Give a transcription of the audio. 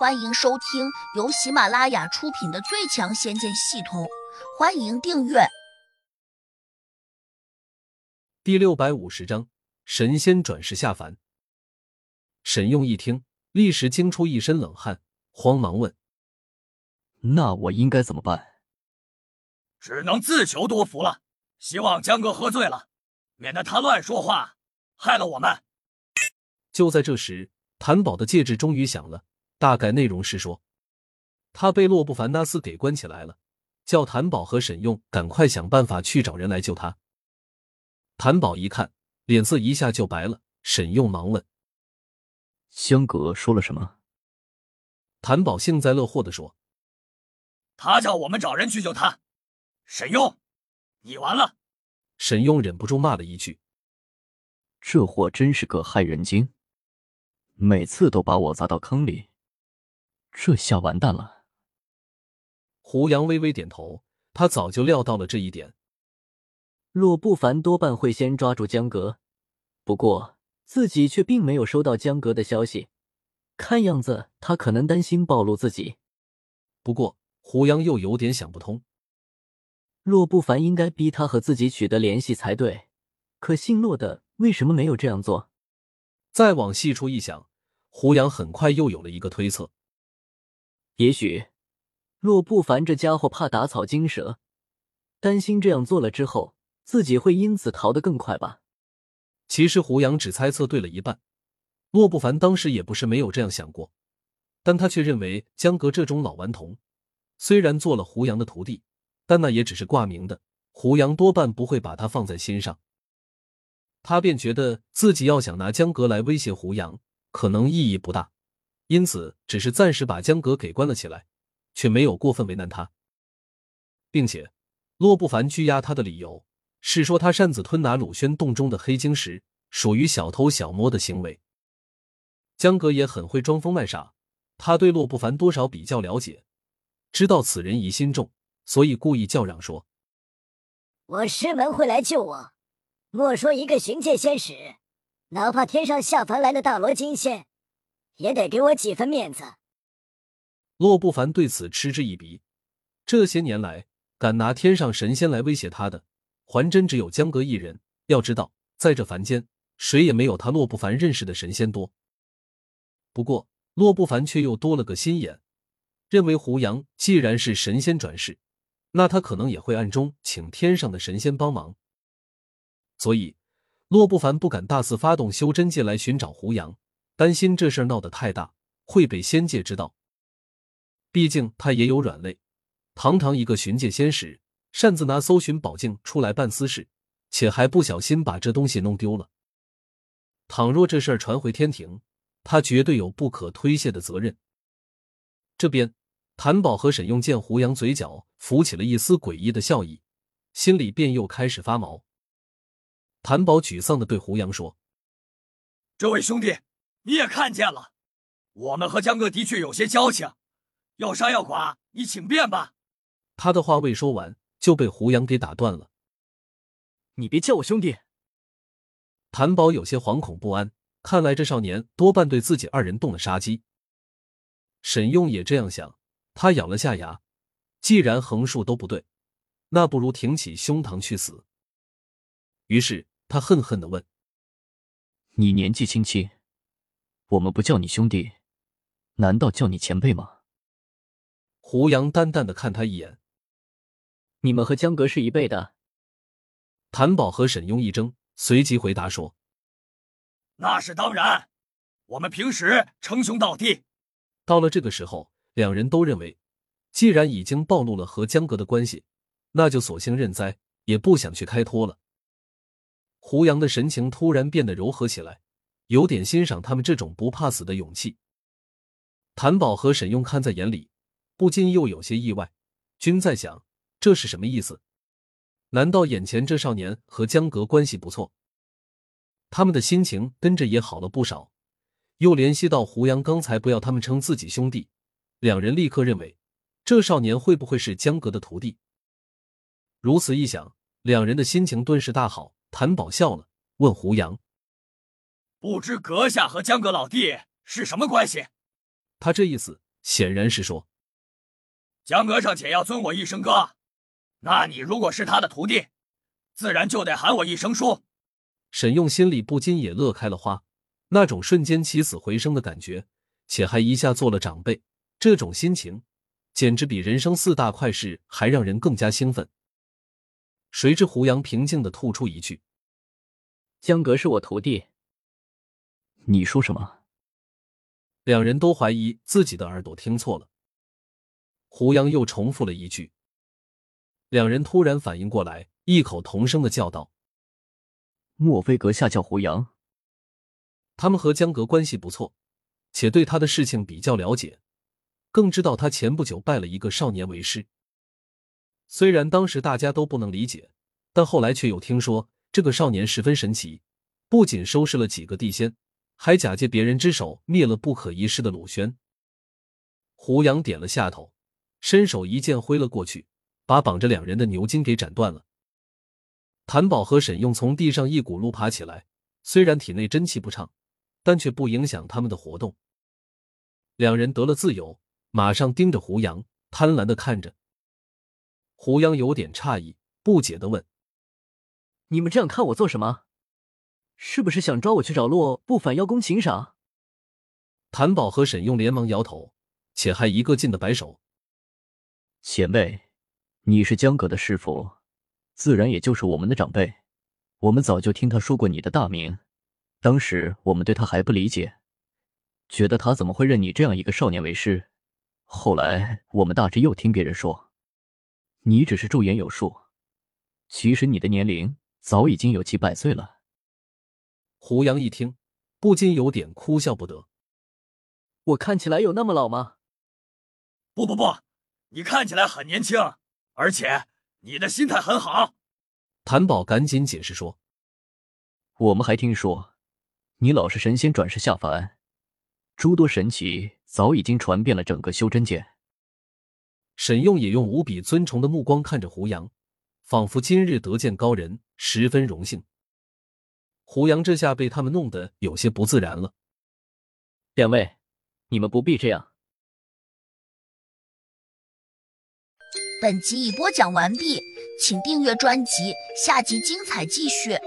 欢迎收听由喜马拉雅出品的《最强仙剑系统》，欢迎订阅。第六百五十章，神仙转世下凡。沈用一听，立时惊出一身冷汗，慌忙问：“那我应该怎么办？”只能自求多福了。希望江哥喝醉了，免得他乱说话，害了我们。就在这时，谭宝的戒指终于响了。大概内容是说，他被洛布凡纳斯给关起来了，叫谭宝和沈用赶快想办法去找人来救他。谭宝一看，脸色一下就白了。沈用忙问：“香阁说了什么？”谭宝幸灾乐祸的说：“他叫我们找人去救他。”沈用，你完了！沈用忍不住骂了一句：“这货真是个害人精，每次都把我砸到坑里。”这下完蛋了。胡杨微微点头，他早就料到了这一点。洛不凡多半会先抓住江格，不过自己却并没有收到江格的消息，看样子他可能担心暴露自己。不过胡杨又有点想不通，洛不凡应该逼他和自己取得联系才对，可姓洛的为什么没有这样做？再往细处一想，胡杨很快又有了一个推测。也许，洛不凡这家伙怕打草惊蛇，担心这样做了之后自己会因此逃得更快吧。其实胡杨只猜测对了一半，洛不凡当时也不是没有这样想过，但他却认为江格这种老顽童，虽然做了胡杨的徒弟，但那也只是挂名的，胡杨多半不会把他放在心上。他便觉得自己要想拿江阁来威胁胡杨，可能意义不大。因此，只是暂时把江阁给关了起来，却没有过分为难他，并且，洛不凡拘押他的理由是说他擅自吞拿鲁轩洞中的黑晶石，属于小偷小摸的行为。江阁也很会装疯卖傻，他对洛不凡多少比较了解，知道此人疑心重，所以故意叫嚷说：“我师门会来救我，莫说一个寻界仙使，哪怕天上下凡来的大罗金仙。”也得给我几分面子。洛不凡对此嗤之以鼻。这些年来，敢拿天上神仙来威胁他的，还真只有江阁一人。要知道，在这凡间，谁也没有他洛不凡认识的神仙多。不过，洛不凡却又多了个心眼，认为胡杨既然是神仙转世，那他可能也会暗中请天上的神仙帮忙。所以，洛不凡不敢大肆发动修真界来寻找胡杨。担心这事儿闹得太大，会被仙界知道。毕竟他也有软肋，堂堂一个寻界仙使，擅自拿搜寻宝镜出来办私事，且还不小心把这东西弄丢了。倘若这事儿传回天庭，他绝对有不可推卸的责任。这边，谭宝和沈用见胡杨嘴角浮起了一丝诡异的笑意，心里便又开始发毛。谭宝沮丧的对胡杨说：“这位兄弟。”你也看见了，我们和江哥的确有些交情，要杀要剐，你请便吧。他的话未说完，就被胡杨给打断了。你别叫我兄弟。谭宝有些惶恐不安，看来这少年多半对自己二人动了杀机。沈用也这样想，他咬了下牙，既然横竖都不对，那不如挺起胸膛去死。于是他恨恨的问：“你年纪轻轻？”我们不叫你兄弟，难道叫你前辈吗？胡杨淡淡的看他一眼。你们和江阁是一辈的？谭宝和沈庸一怔，随即回答说：“那是当然，我们平时称兄道弟。”到了这个时候，两人都认为，既然已经暴露了和江阁的关系，那就索性认栽，也不想去开脱了。胡杨的神情突然变得柔和起来。有点欣赏他们这种不怕死的勇气。谭宝和沈用看在眼里，不禁又有些意外，均在想这是什么意思？难道眼前这少年和江阁关系不错？他们的心情跟着也好了不少。又联系到胡杨刚才不要他们称自己兄弟，两人立刻认为这少年会不会是江阁的徒弟？如此一想，两人的心情顿时大好。谭宝笑了，问胡杨。不知阁下和江阁老弟是什么关系？他这意思显然是说：“江阁尚且要尊我一声哥，那你如果是他的徒弟，自然就得喊我一声叔。”沈用心里不禁也乐开了花，那种瞬间起死回生的感觉，且还一下做了长辈，这种心情简直比人生四大快事还让人更加兴奋。谁知胡杨平静的吐出一句：“江阁是我徒弟。”你说什么？两人都怀疑自己的耳朵听错了。胡杨又重复了一句。两人突然反应过来，异口同声的叫道。莫非阁下叫胡杨？他们和江阁关系不错，且对他的事情比较了解，更知道他前不久拜了一个少年为师。虽然当时大家都不能理解，但后来却又听说这个少年十分神奇，不仅收拾了几个地仙，还假借别人之手灭了不可一世的鲁轩。胡杨点了下头，伸手一剑挥了过去，把绑着两人的牛筋给斩断了。谭宝和沈用从地上一骨碌爬起来，虽然体内真气不畅，但却不影响他们的活动。两人得了自由，马上盯着胡杨，贪婪的看着。胡杨有点诧异，不解的问：“你们这样看我做什么？是不是想抓我去找洛不凡邀功请赏？”谭宝和沈用连忙摇头，且还一个劲的摆手：“前辈，你是江阁的师傅。”自然也就是我们的长辈，我们早就听他说过你的大名。当时我们对他还不理解，觉得他怎么会认你这样一个少年为师。后来我们大致又听别人说，你只是驻颜有术，其实你的年龄早已经有几百岁了。胡杨一听，不禁有点哭笑不得。我看起来有那么老吗？不不不，你看起来很年轻，而且。你的心态很好，谭宝赶紧解释说：“我们还听说，你老是神仙转世下凡，诸多神奇早已经传遍了整个修真界。”沈用也用无比尊崇的目光看着胡杨，仿佛今日得见高人，十分荣幸。胡杨这下被他们弄得有些不自然了。两位，你们不必这样。本集已播讲完毕，请订阅专辑，下集精彩继续。